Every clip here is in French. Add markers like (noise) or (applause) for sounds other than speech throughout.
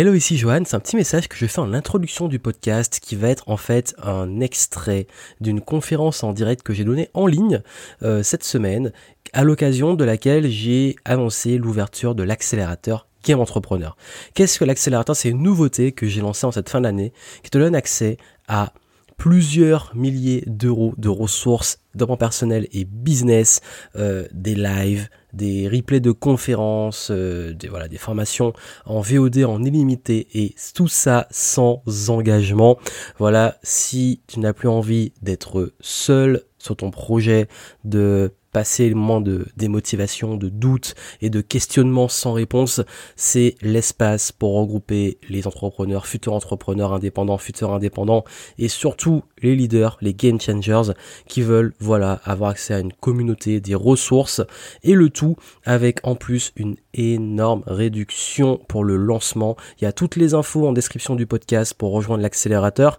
Hello, ici Johan. C'est un petit message que je fais en introduction du podcast qui va être en fait un extrait d'une conférence en direct que j'ai donnée en ligne euh, cette semaine, à l'occasion de laquelle j'ai annoncé l'ouverture de l'accélérateur Game Entrepreneur. Qu'est-ce que l'accélérateur? C'est une nouveauté que j'ai lancée en cette fin d'année qui te donne accès à plusieurs milliers d'euros de ressources mon personnel et business, euh, des lives, des replays de conférences, euh, des, voilà, des formations en VOD en illimité et tout ça sans engagement. Voilà, si tu n'as plus envie d'être seul sur ton projet, de passer le moment de démotivation, de doute et de questionnement sans réponse, c'est l'espace pour regrouper les entrepreneurs, futurs entrepreneurs indépendants, futurs indépendants et surtout les leaders, les game changers qui veulent voilà avoir accès à une communauté, des ressources et le tout avec en plus une énorme réduction pour le lancement. Il y a toutes les infos en description du podcast pour rejoindre l'accélérateur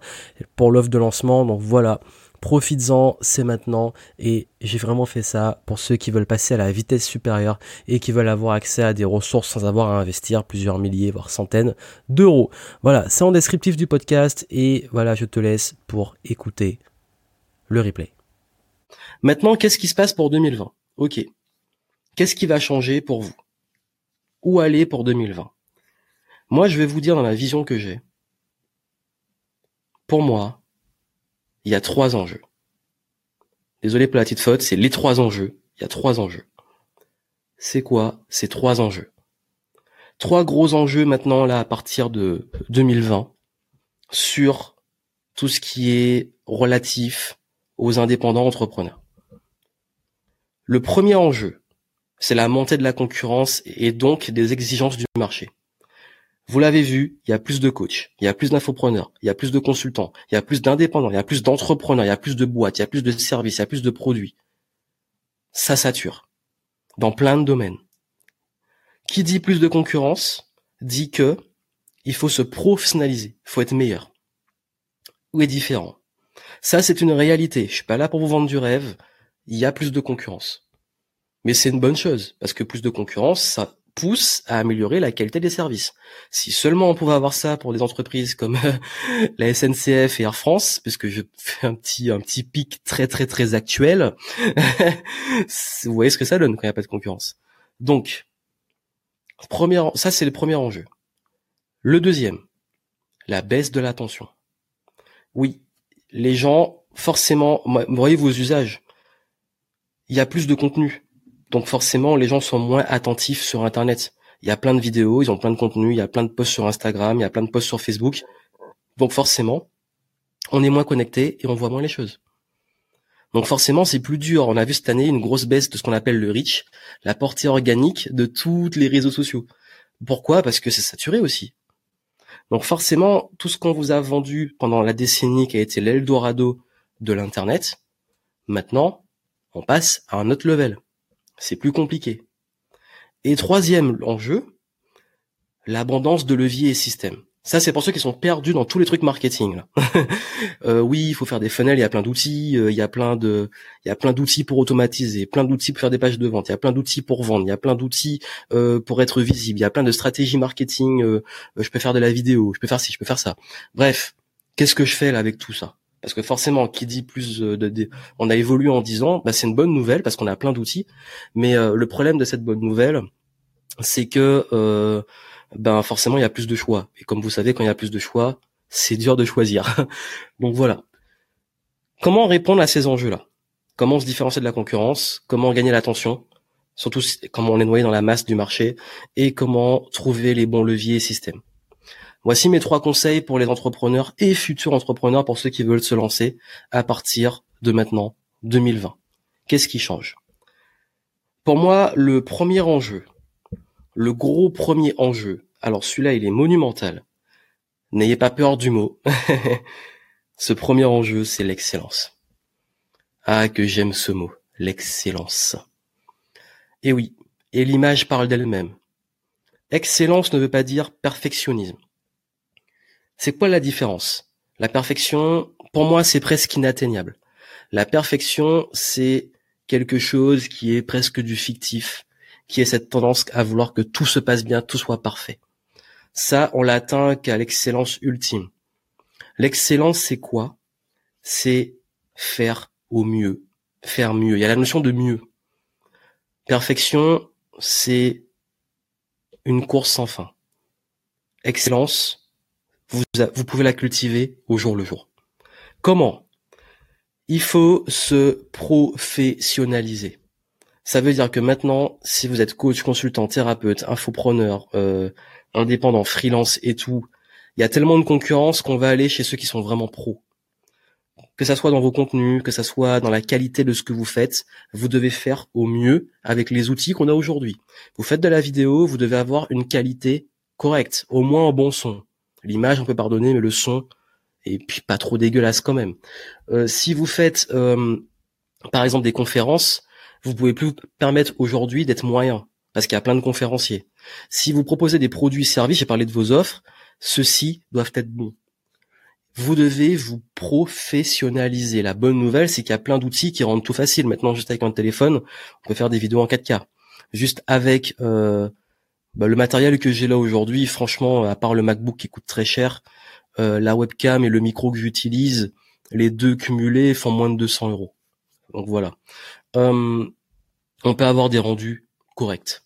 pour l'offre de lancement. Donc voilà, profites-en, c'est maintenant. Et j'ai vraiment fait ça pour ceux qui veulent passer à la vitesse supérieure et qui veulent avoir accès à des ressources sans avoir à investir plusieurs milliers, voire centaines d'euros. Voilà, c'est en descriptif du podcast et voilà, je te laisse pour écouter le replay. Maintenant, qu'est-ce qui se passe pour 2020 Ok. Qu'est-ce qui va changer pour vous? Où aller pour 2020 Moi, je vais vous dire dans la vision que j'ai. Pour moi, il y a trois enjeux. Désolé pour la petite faute, c'est les trois enjeux. Il y a trois enjeux. C'est quoi ces trois enjeux? Trois gros enjeux maintenant là à partir de 2020 sur tout ce qui est relatif aux indépendants entrepreneurs. Le premier enjeu, c'est la montée de la concurrence et donc des exigences du marché. Vous l'avez vu, il y a plus de coachs, il y a plus d'infopreneurs, il y a plus de consultants, il y a plus d'indépendants, il y a plus d'entrepreneurs, il y a plus de boîtes, il y a plus de services, il y a plus de produits. Ça sature. Dans plein de domaines. Qui dit plus de concurrence dit que il faut se professionnaliser, il faut être meilleur. Ou est différent. Ça, c'est une réalité. Je suis pas là pour vous vendre du rêve. Il y a plus de concurrence. Mais c'est une bonne chose, parce que plus de concurrence, ça pousse à améliorer la qualité des services. Si seulement on pouvait avoir ça pour des entreprises comme euh, (laughs) la SNCF et Air France, puisque je fais un petit un petit pic très très très actuel, (laughs) vous voyez ce que ça donne quand il n'y a pas de concurrence. Donc, premier, ça c'est le premier enjeu. Le deuxième, la baisse de l'attention. Oui, les gens, forcément, voyez vos usages. Il y a plus de contenu. Donc forcément, les gens sont moins attentifs sur Internet. Il y a plein de vidéos, ils ont plein de contenus, il y a plein de posts sur Instagram, il y a plein de posts sur Facebook. Donc forcément, on est moins connecté et on voit moins les choses. Donc forcément, c'est plus dur. On a vu cette année une grosse baisse de ce qu'on appelle le reach, la portée organique de tous les réseaux sociaux. Pourquoi? Parce que c'est saturé aussi. Donc forcément, tout ce qu'on vous a vendu pendant la décennie qui a été l'Eldorado de l'Internet, maintenant, on passe à un autre level c'est plus compliqué. Et troisième enjeu, l'abondance de leviers et systèmes. Ça, c'est pour ceux qui sont perdus dans tous les trucs marketing. (laughs) euh, oui, il faut faire des funnels, il y a plein d'outils, euh, il y a plein de, il y a plein d'outils pour automatiser, plein d'outils pour faire des pages de vente, il y a plein d'outils pour vendre, il y a plein d'outils euh, pour être visible, il y a plein de stratégies marketing. Je peux faire de la vidéo, je peux faire ci, je peux faire ça. Bref, qu'est-ce que je fais là avec tout ça? Parce que forcément, qui dit plus euh, de, on a évolué en 10 ans, bah, c'est une bonne nouvelle parce qu'on a plein d'outils. Mais euh, le problème de cette bonne nouvelle, c'est que euh, ben forcément il y a plus de choix. Et comme vous savez, quand il y a plus de choix, c'est dur de choisir. (laughs) Donc voilà. Comment répondre à ces enjeux-là? Comment se différencier de la concurrence? Comment gagner l'attention? Surtout comment on est noyé dans la masse du marché? Et comment trouver les bons leviers et systèmes? Voici mes trois conseils pour les entrepreneurs et futurs entrepreneurs pour ceux qui veulent se lancer à partir de maintenant, 2020. Qu'est-ce qui change? Pour moi, le premier enjeu, le gros premier enjeu, alors celui-là il est monumental, n'ayez pas peur du mot, (laughs) ce premier enjeu c'est l'excellence. Ah que j'aime ce mot, l'excellence. Et oui, et l'image parle d'elle-même. Excellence ne veut pas dire perfectionnisme. C'est quoi la différence? La perfection, pour moi, c'est presque inatteignable. La perfection, c'est quelque chose qui est presque du fictif, qui est cette tendance à vouloir que tout se passe bien, tout soit parfait. Ça, on l'atteint qu'à l'excellence ultime. L'excellence, c'est quoi? C'est faire au mieux, faire mieux. Il y a la notion de mieux. Perfection, c'est une course sans fin. Excellence, vous, vous pouvez la cultiver au jour le jour. Comment? Il faut se professionnaliser. Ça veut dire que maintenant, si vous êtes coach, consultant, thérapeute, infopreneur, euh, indépendant, freelance et tout, il y a tellement de concurrence qu'on va aller chez ceux qui sont vraiment pros. Que ça soit dans vos contenus, que ça soit dans la qualité de ce que vous faites, vous devez faire au mieux avec les outils qu'on a aujourd'hui. Vous faites de la vidéo, vous devez avoir une qualité correcte, au moins un bon son. L'image, on peut pardonner, mais le son, et puis pas trop dégueulasse quand même. Euh, si vous faites, euh, par exemple, des conférences, vous pouvez plus vous permettre aujourd'hui d'être moyen, parce qu'il y a plein de conférenciers. Si vous proposez des produits services, j'ai parlé de vos offres, ceux-ci doivent être bons. Vous devez vous professionnaliser. La bonne nouvelle, c'est qu'il y a plein d'outils qui rendent tout facile. Maintenant, juste avec un téléphone, on peut faire des vidéos en 4K. Juste avec euh, bah, le matériel que j'ai là aujourd'hui, franchement, à part le MacBook qui coûte très cher, euh, la webcam et le micro que j'utilise, les deux cumulés font moins de 200 euros. Donc voilà. Euh, on peut avoir des rendus corrects.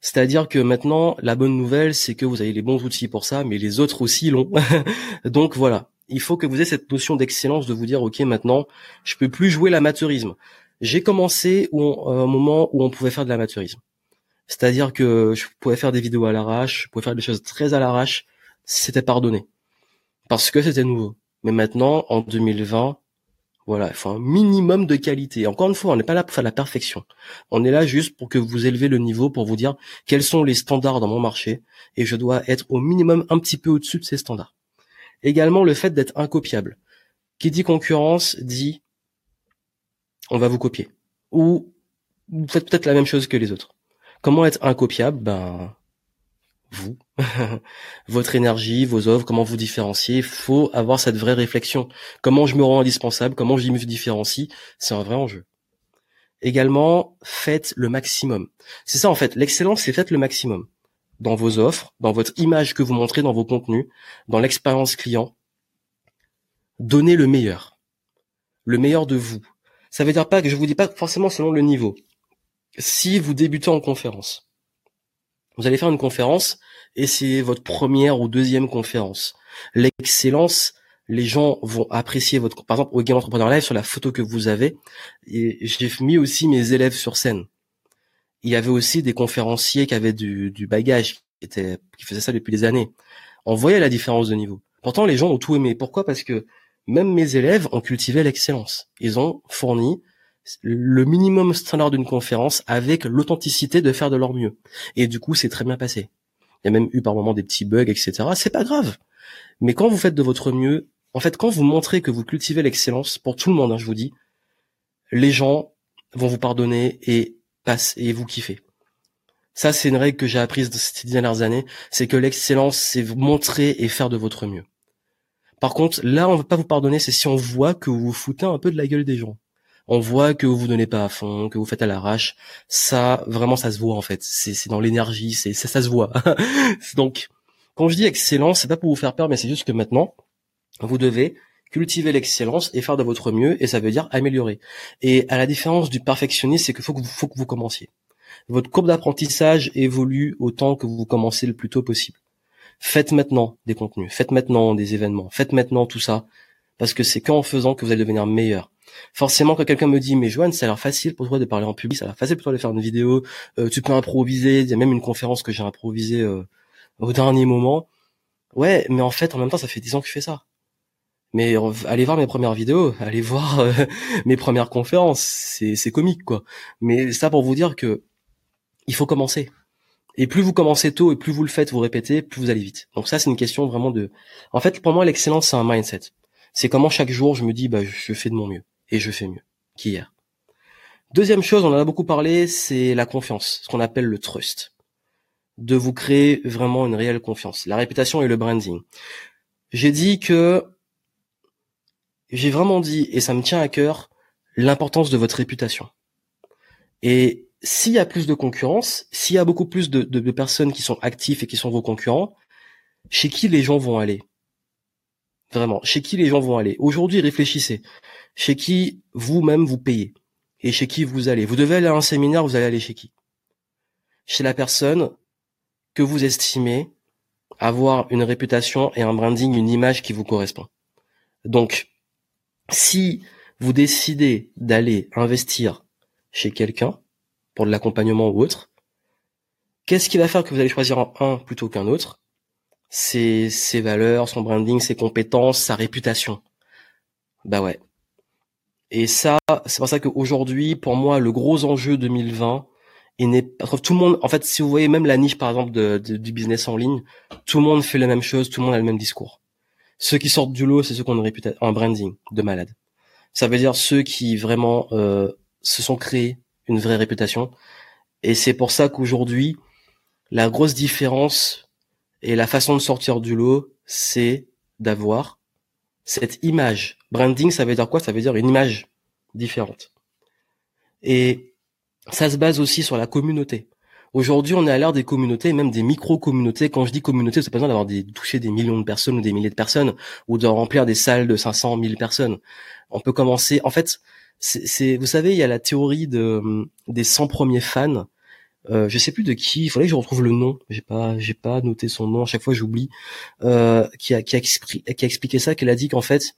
C'est-à-dire que maintenant, la bonne nouvelle, c'est que vous avez les bons outils pour ça, mais les autres aussi l'ont. (laughs) Donc voilà, il faut que vous ayez cette notion d'excellence de vous dire, ok, maintenant, je peux plus jouer l'amateurisme. J'ai commencé au, un moment où on pouvait faire de l'amateurisme. C'est-à-dire que je pouvais faire des vidéos à l'arrache, je pouvais faire des choses très à l'arrache, c'était pardonné. Parce que c'était nouveau. Mais maintenant, en 2020, voilà, il faut un minimum de qualité. Encore une fois, on n'est pas là pour faire la perfection. On est là juste pour que vous élevez le niveau, pour vous dire quels sont les standards dans mon marché, et je dois être au minimum un petit peu au-dessus de ces standards. Également, le fait d'être incopiable. Qui dit concurrence dit on va vous copier. Ou vous faites peut-être la même chose que les autres. Comment être incopiable? Ben vous, (laughs) votre énergie, vos œuvres, comment vous différencier. Faut avoir cette vraie réflexion. Comment je me rends indispensable, comment je me différencie, c'est un vrai enjeu. Également, faites le maximum. C'est ça en fait, l'excellence, c'est faites le maximum. Dans vos offres, dans votre image que vous montrez dans vos contenus, dans l'expérience client. Donnez le meilleur. Le meilleur de vous. Ça veut dire pas que je vous dis pas forcément selon le niveau. Si vous débutez en conférence, vous allez faire une conférence et c'est votre première ou deuxième conférence. L'excellence, les gens vont apprécier votre, par exemple, au Game Entrepreneur Live, sur la photo que vous avez, j'ai mis aussi mes élèves sur scène. Il y avait aussi des conférenciers qui avaient du, du bagage, qui, étaient, qui faisaient ça depuis des années. On voyait la différence de niveau. Pourtant, les gens ont tout aimé. Pourquoi? Parce que même mes élèves ont cultivé l'excellence. Ils ont fourni le minimum standard d'une conférence avec l'authenticité de faire de leur mieux. Et du coup, c'est très bien passé. Il y a même eu par moments des petits bugs, etc. C'est pas grave. Mais quand vous faites de votre mieux, en fait, quand vous montrez que vous cultivez l'excellence, pour tout le monde, hein, je vous dis, les gens vont vous pardonner et passent et vous kiffer. Ça, c'est une règle que j'ai apprise ces dernières années, c'est que l'excellence, c'est montrer et faire de votre mieux. Par contre, là, on ne veut pas vous pardonner, c'est si on voit que vous vous foutez un peu de la gueule des gens on voit que vous vous donnez pas à fond, que vous faites à l'arrache. Ça, vraiment, ça se voit en fait. C'est dans l'énergie, c'est ça, ça se voit. (laughs) Donc, quand je dis excellence, c'est pas pour vous faire peur, mais c'est juste que maintenant, vous devez cultiver l'excellence et faire de votre mieux, et ça veut dire améliorer. Et à la différence du perfectionnisme, c'est qu'il faut que vous, faut que vous commenciez. Votre courbe d'apprentissage évolue autant que vous commencez le plus tôt possible. Faites maintenant des contenus, faites maintenant des événements, faites maintenant tout ça, parce que c'est qu'en faisant que vous allez devenir meilleur. Forcément, quand quelqu'un me dit, mais Joanne, ça a l'air facile pour toi de parler en public, ça a l'air facile pour toi de faire une vidéo, euh, tu peux improviser, il y a même une conférence que j'ai improvisée euh, au dernier moment. Ouais, mais en fait, en même temps, ça fait dix ans que je fais ça. Mais allez voir mes premières vidéos, allez voir euh, (laughs) mes premières conférences, c'est, comique quoi. Mais ça pour vous dire que il faut commencer. Et plus vous commencez tôt et plus vous le faites, vous répétez, plus vous allez vite. Donc ça, c'est une question vraiment de. En fait, pour moi, l'excellence, c'est un mindset. C'est comment chaque jour je me dis, bah, je fais de mon mieux et je fais mieux qu'hier. Deuxième chose, on en a beaucoup parlé, c'est la confiance, ce qu'on appelle le trust. De vous créer vraiment une réelle confiance. La réputation et le branding. J'ai dit que, j'ai vraiment dit, et ça me tient à cœur, l'importance de votre réputation. Et s'il y a plus de concurrence, s'il y a beaucoup plus de, personnes qui sont actifs et qui sont vos concurrents, chez qui les gens vont aller? Vraiment, chez qui les gens vont aller? Aujourd'hui, réfléchissez. Chez qui vous-même vous payez? Et chez qui vous allez? Vous devez aller à un séminaire, vous allez aller chez qui? Chez la personne que vous estimez avoir une réputation et un branding, une image qui vous correspond. Donc, si vous décidez d'aller investir chez quelqu'un pour de l'accompagnement ou autre, qu'est-ce qui va faire que vous allez choisir un plutôt qu'un autre? Ses valeurs, son branding, ses compétences, sa réputation. Bah ouais. Et ça, c'est pour ça qu'aujourd'hui, pour moi, le gros enjeu 2020, et n'est pas tout le monde en fait si vous voyez même la niche par exemple de, du business en ligne tout le monde fait la même chose tout le monde a le même discours ceux qui sortent du lot c'est ceux qui ont une un branding de malade ça veut dire ceux qui vraiment euh, se sont créés une vraie réputation et c'est pour ça qu'aujourd'hui la grosse différence et la façon de sortir du lot c'est d'avoir cette image branding ça veut dire quoi? Ça veut dire une image différente et ça se base aussi sur la communauté. Aujourd'hui, on est à l'ère des communautés, même des micro-communautés. Quand je dis communauté, c'est pas besoin d'avoir des, touché des millions de personnes ou des milliers de personnes, ou de remplir des salles de 500, 1000 personnes. On peut commencer. En fait, c'est, vous savez, il y a la théorie de des 100 premiers fans. Euh, je sais plus de qui. Il faudrait que je retrouve le nom. J'ai pas, j'ai pas noté son nom. À chaque fois, j'oublie. Euh, qui a, qui a, qui a expliqué ça, qu'elle a dit qu'en fait,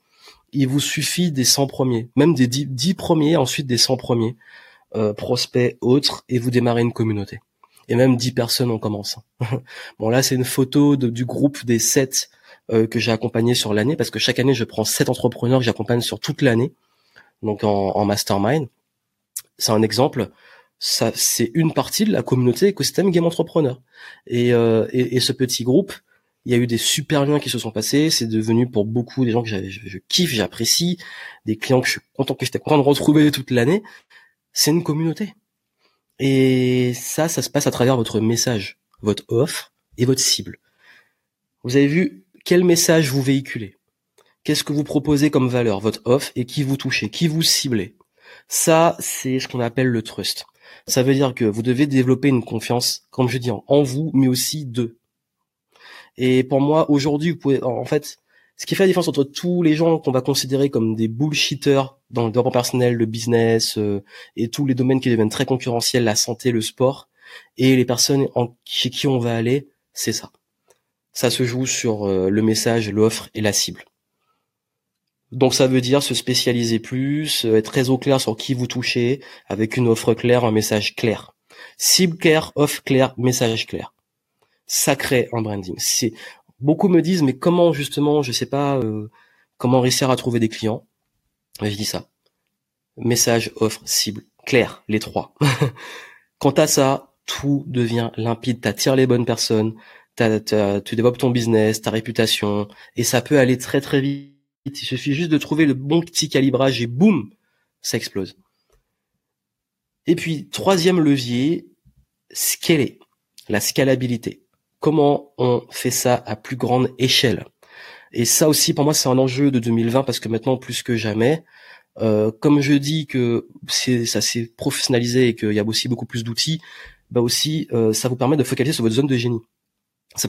il vous suffit des 100 premiers, même des 10, 10 premiers, ensuite des 100 premiers euh, prospects, autres, et vous démarrez une communauté. Et même 10 personnes en commençant. (laughs) bon là, c'est une photo du groupe des 7 euh, que j'ai accompagné sur l'année, parce que chaque année, je prends 7 entrepreneurs que j'accompagne sur toute l'année, donc en, en mastermind. C'est un exemple. Ça, c'est une partie de la communauté écosystème game entrepreneur. Et, euh, et, et, ce petit groupe, il y a eu des super liens qui se sont passés. C'est devenu pour beaucoup des gens que je, je kiffe, j'apprécie, des clients que je suis content que j'étais content de retrouver toute l'année c'est une communauté. Et ça, ça se passe à travers votre message, votre offre et votre cible. Vous avez vu quel message vous véhiculez. Qu'est-ce que vous proposez comme valeur, votre offre et qui vous touchez, qui vous ciblez. Ça, c'est ce qu'on appelle le trust. Ça veut dire que vous devez développer une confiance, comme je dis, en vous, mais aussi d'eux. Et pour moi, aujourd'hui, vous pouvez, en fait, ce qui fait la différence entre tous les gens qu'on va considérer comme des bullshitters dans le développement personnel, le business euh, et tous les domaines qui deviennent très concurrentiels, la santé, le sport, et les personnes en, chez qui on va aller, c'est ça. Ça se joue sur euh, le message, l'offre et la cible. Donc ça veut dire se spécialiser plus, euh, être très au clair sur qui vous touchez, avec une offre claire, un message clair. Cible claire, offre claire, message clair. Ça crée un branding. C'est beaucoup me disent mais comment justement, je sais pas, euh, comment réussir à trouver des clients? je dis ça. Message, offre, cible, clair, les trois. (laughs) Quant à ça, tout devient limpide. T'attires les bonnes personnes, tu développes ton business, ta réputation, et ça peut aller très très vite. Il suffit juste de trouver le bon petit calibrage et boum, ça explose. Et puis, troisième levier, scaler, la scalabilité comment on fait ça à plus grande échelle? Et ça aussi, pour moi, c'est un enjeu de 2020 parce que maintenant, plus que jamais, euh, comme je dis que ça s'est professionnalisé et qu'il y a aussi beaucoup plus d'outils, bah aussi, euh, ça vous permet de focaliser sur votre zone de génie.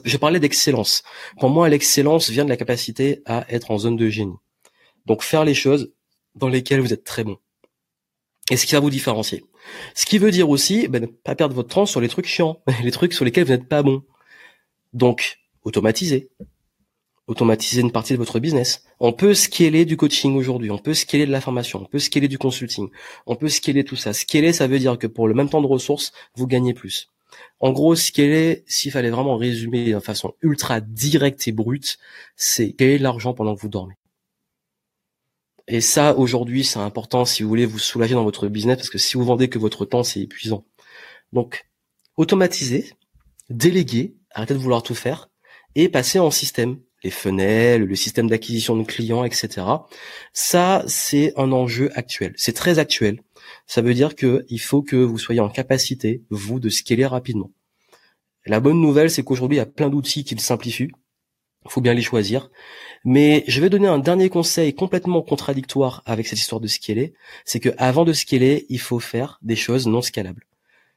Je parlais d'excellence. Pour moi, l'excellence vient de la capacité à être en zone de génie. Donc, faire les choses dans lesquelles vous êtes très bon. Et ce qui va vous différencier. Ce qui veut dire aussi, ben, ne pas perdre votre temps sur les trucs chiants, (laughs) les trucs sur lesquels vous n'êtes pas bon. Donc, automatiser. Automatiser une partie de votre business. On peut scaler du coaching aujourd'hui, on peut scaler de la formation, on peut scaler du consulting, on peut scaler tout ça. Scaler, ça veut dire que pour le même temps de ressources, vous gagnez plus. En gros, scaler, s'il fallait vraiment résumer de façon ultra directe et brute, c'est gagner de l'argent pendant que vous dormez. Et ça, aujourd'hui, c'est important si vous voulez vous soulager dans votre business, parce que si vous vendez que votre temps, c'est épuisant. Donc, automatiser, déléguer, arrêtez de vouloir tout faire et passer en système les fenêtres, le système d'acquisition de clients, etc. Ça, c'est un enjeu actuel. C'est très actuel. Ça veut dire que il faut que vous soyez en capacité, vous, de scaler rapidement. La bonne nouvelle, c'est qu'aujourd'hui, il y a plein d'outils qui le simplifient. Il faut bien les choisir. Mais je vais donner un dernier conseil complètement contradictoire avec cette histoire de scaler. C'est que avant de scaler, il faut faire des choses non scalables.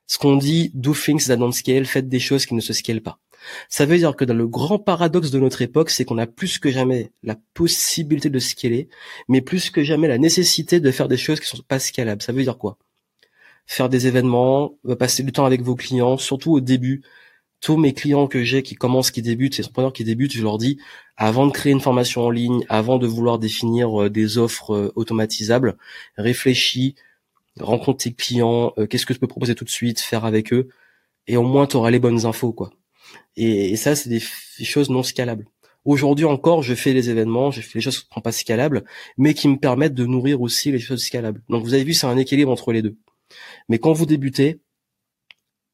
Ce qu'on dit, do things that don't scale, faites des choses qui ne se scalent pas. Ça veut dire que dans le grand paradoxe de notre époque, c'est qu'on a plus que jamais la possibilité de scaler, mais plus que jamais la nécessité de faire des choses qui sont pas scalables. Ça veut dire quoi? Faire des événements, euh, passer du temps avec vos clients, surtout au début. Tous mes clients que j'ai qui commencent, qui débutent, ces entrepreneurs qui débutent, je leur dis, avant de créer une formation en ligne, avant de vouloir définir euh, des offres euh, automatisables, réfléchis, rencontre tes clients, qu'est-ce que tu peux proposer tout de suite, faire avec eux, et au moins tu auras les bonnes infos, quoi. Et, ça, c'est des, choses non scalables. Aujourd'hui encore, je fais les événements, je fais les choses qui ne sont pas scalables, mais qui me permettent de nourrir aussi les choses scalables. Donc vous avez vu, c'est un équilibre entre les deux. Mais quand vous débutez,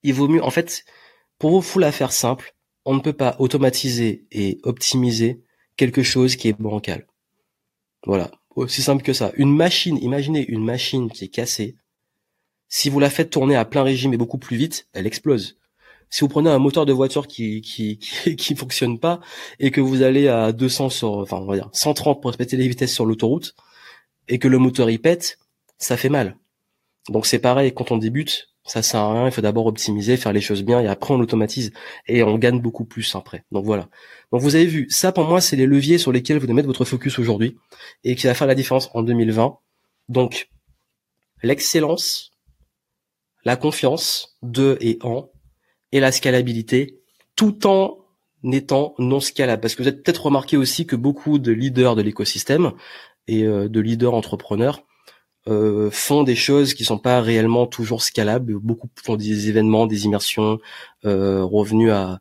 il vaut mieux, en fait, pour vous fou la faire simple, on ne peut pas automatiser et optimiser quelque chose qui est bancal. Voilà, aussi simple que ça. Une machine, imaginez une machine qui est cassée. Si vous la faites tourner à plein régime et beaucoup plus vite, elle explose si vous prenez un moteur de voiture qui qui, qui (laughs) qui fonctionne pas et que vous allez à 200 sur enfin on va dire 130 pour respecter les vitesses sur l'autoroute et que le moteur y pète, ça fait mal. Donc c'est pareil quand on débute, ça sert à rien, il faut d'abord optimiser, faire les choses bien et après on automatise et on gagne beaucoup plus après. Donc voilà. Donc vous avez vu, ça pour moi c'est les leviers sur lesquels vous devez mettre votre focus aujourd'hui et qui va faire la différence en 2020. Donc l'excellence, la confiance de et en et la scalabilité tout en étant non scalable. Parce que vous avez peut-être remarqué aussi que beaucoup de leaders de l'écosystème et euh, de leaders entrepreneurs euh, font des choses qui sont pas réellement toujours scalables. Beaucoup font des événements, des immersions, euh, revenus à,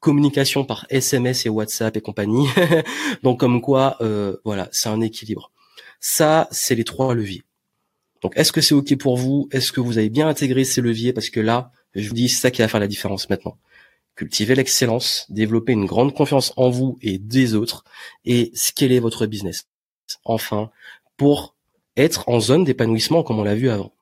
communication par SMS et WhatsApp et compagnie. (laughs) Donc comme quoi, euh, voilà, c'est un équilibre. Ça, c'est les trois leviers. Donc est-ce que c'est ok pour vous? Est-ce que vous avez bien intégré ces leviers? Parce que là, je vous dis, c'est ça qui va faire la différence maintenant. Cultivez l'excellence, développez une grande confiance en vous et des autres, et scaler votre business. Enfin, pour être en zone d'épanouissement comme on l'a vu avant.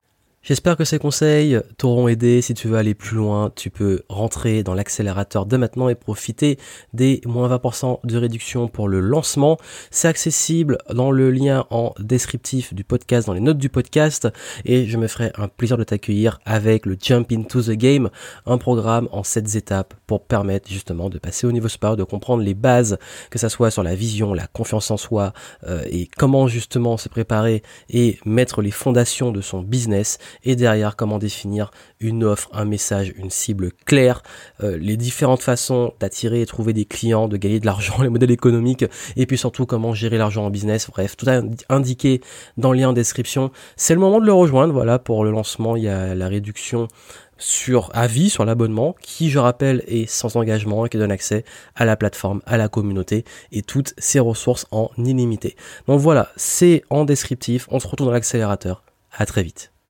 J'espère que ces conseils t'auront aidé. Si tu veux aller plus loin, tu peux rentrer dans l'accélérateur de maintenant et profiter des moins 20% de réduction pour le lancement. C'est accessible dans le lien en descriptif du podcast, dans les notes du podcast. Et je me ferai un plaisir de t'accueillir avec le Jump into the Game, un programme en 7 étapes pour permettre justement de passer au niveau supérieur, de comprendre les bases, que ça soit sur la vision, la confiance en soi euh, et comment justement se préparer et mettre les fondations de son business et derrière comment définir une offre, un message, une cible claire, euh, les différentes façons d'attirer et trouver des clients, de gagner de l'argent, (laughs) les modèles économiques et puis surtout comment gérer l'argent en business. Bref, tout indiqué dans le lien en description. C'est le moment de le rejoindre. Voilà, pour le lancement, il y a la réduction sur avis sur l'abonnement qui je rappelle est sans engagement et qui donne accès à la plateforme, à la communauté et toutes ses ressources en illimité. Donc voilà, c'est en descriptif, on se retrouve dans l'accélérateur. À très vite.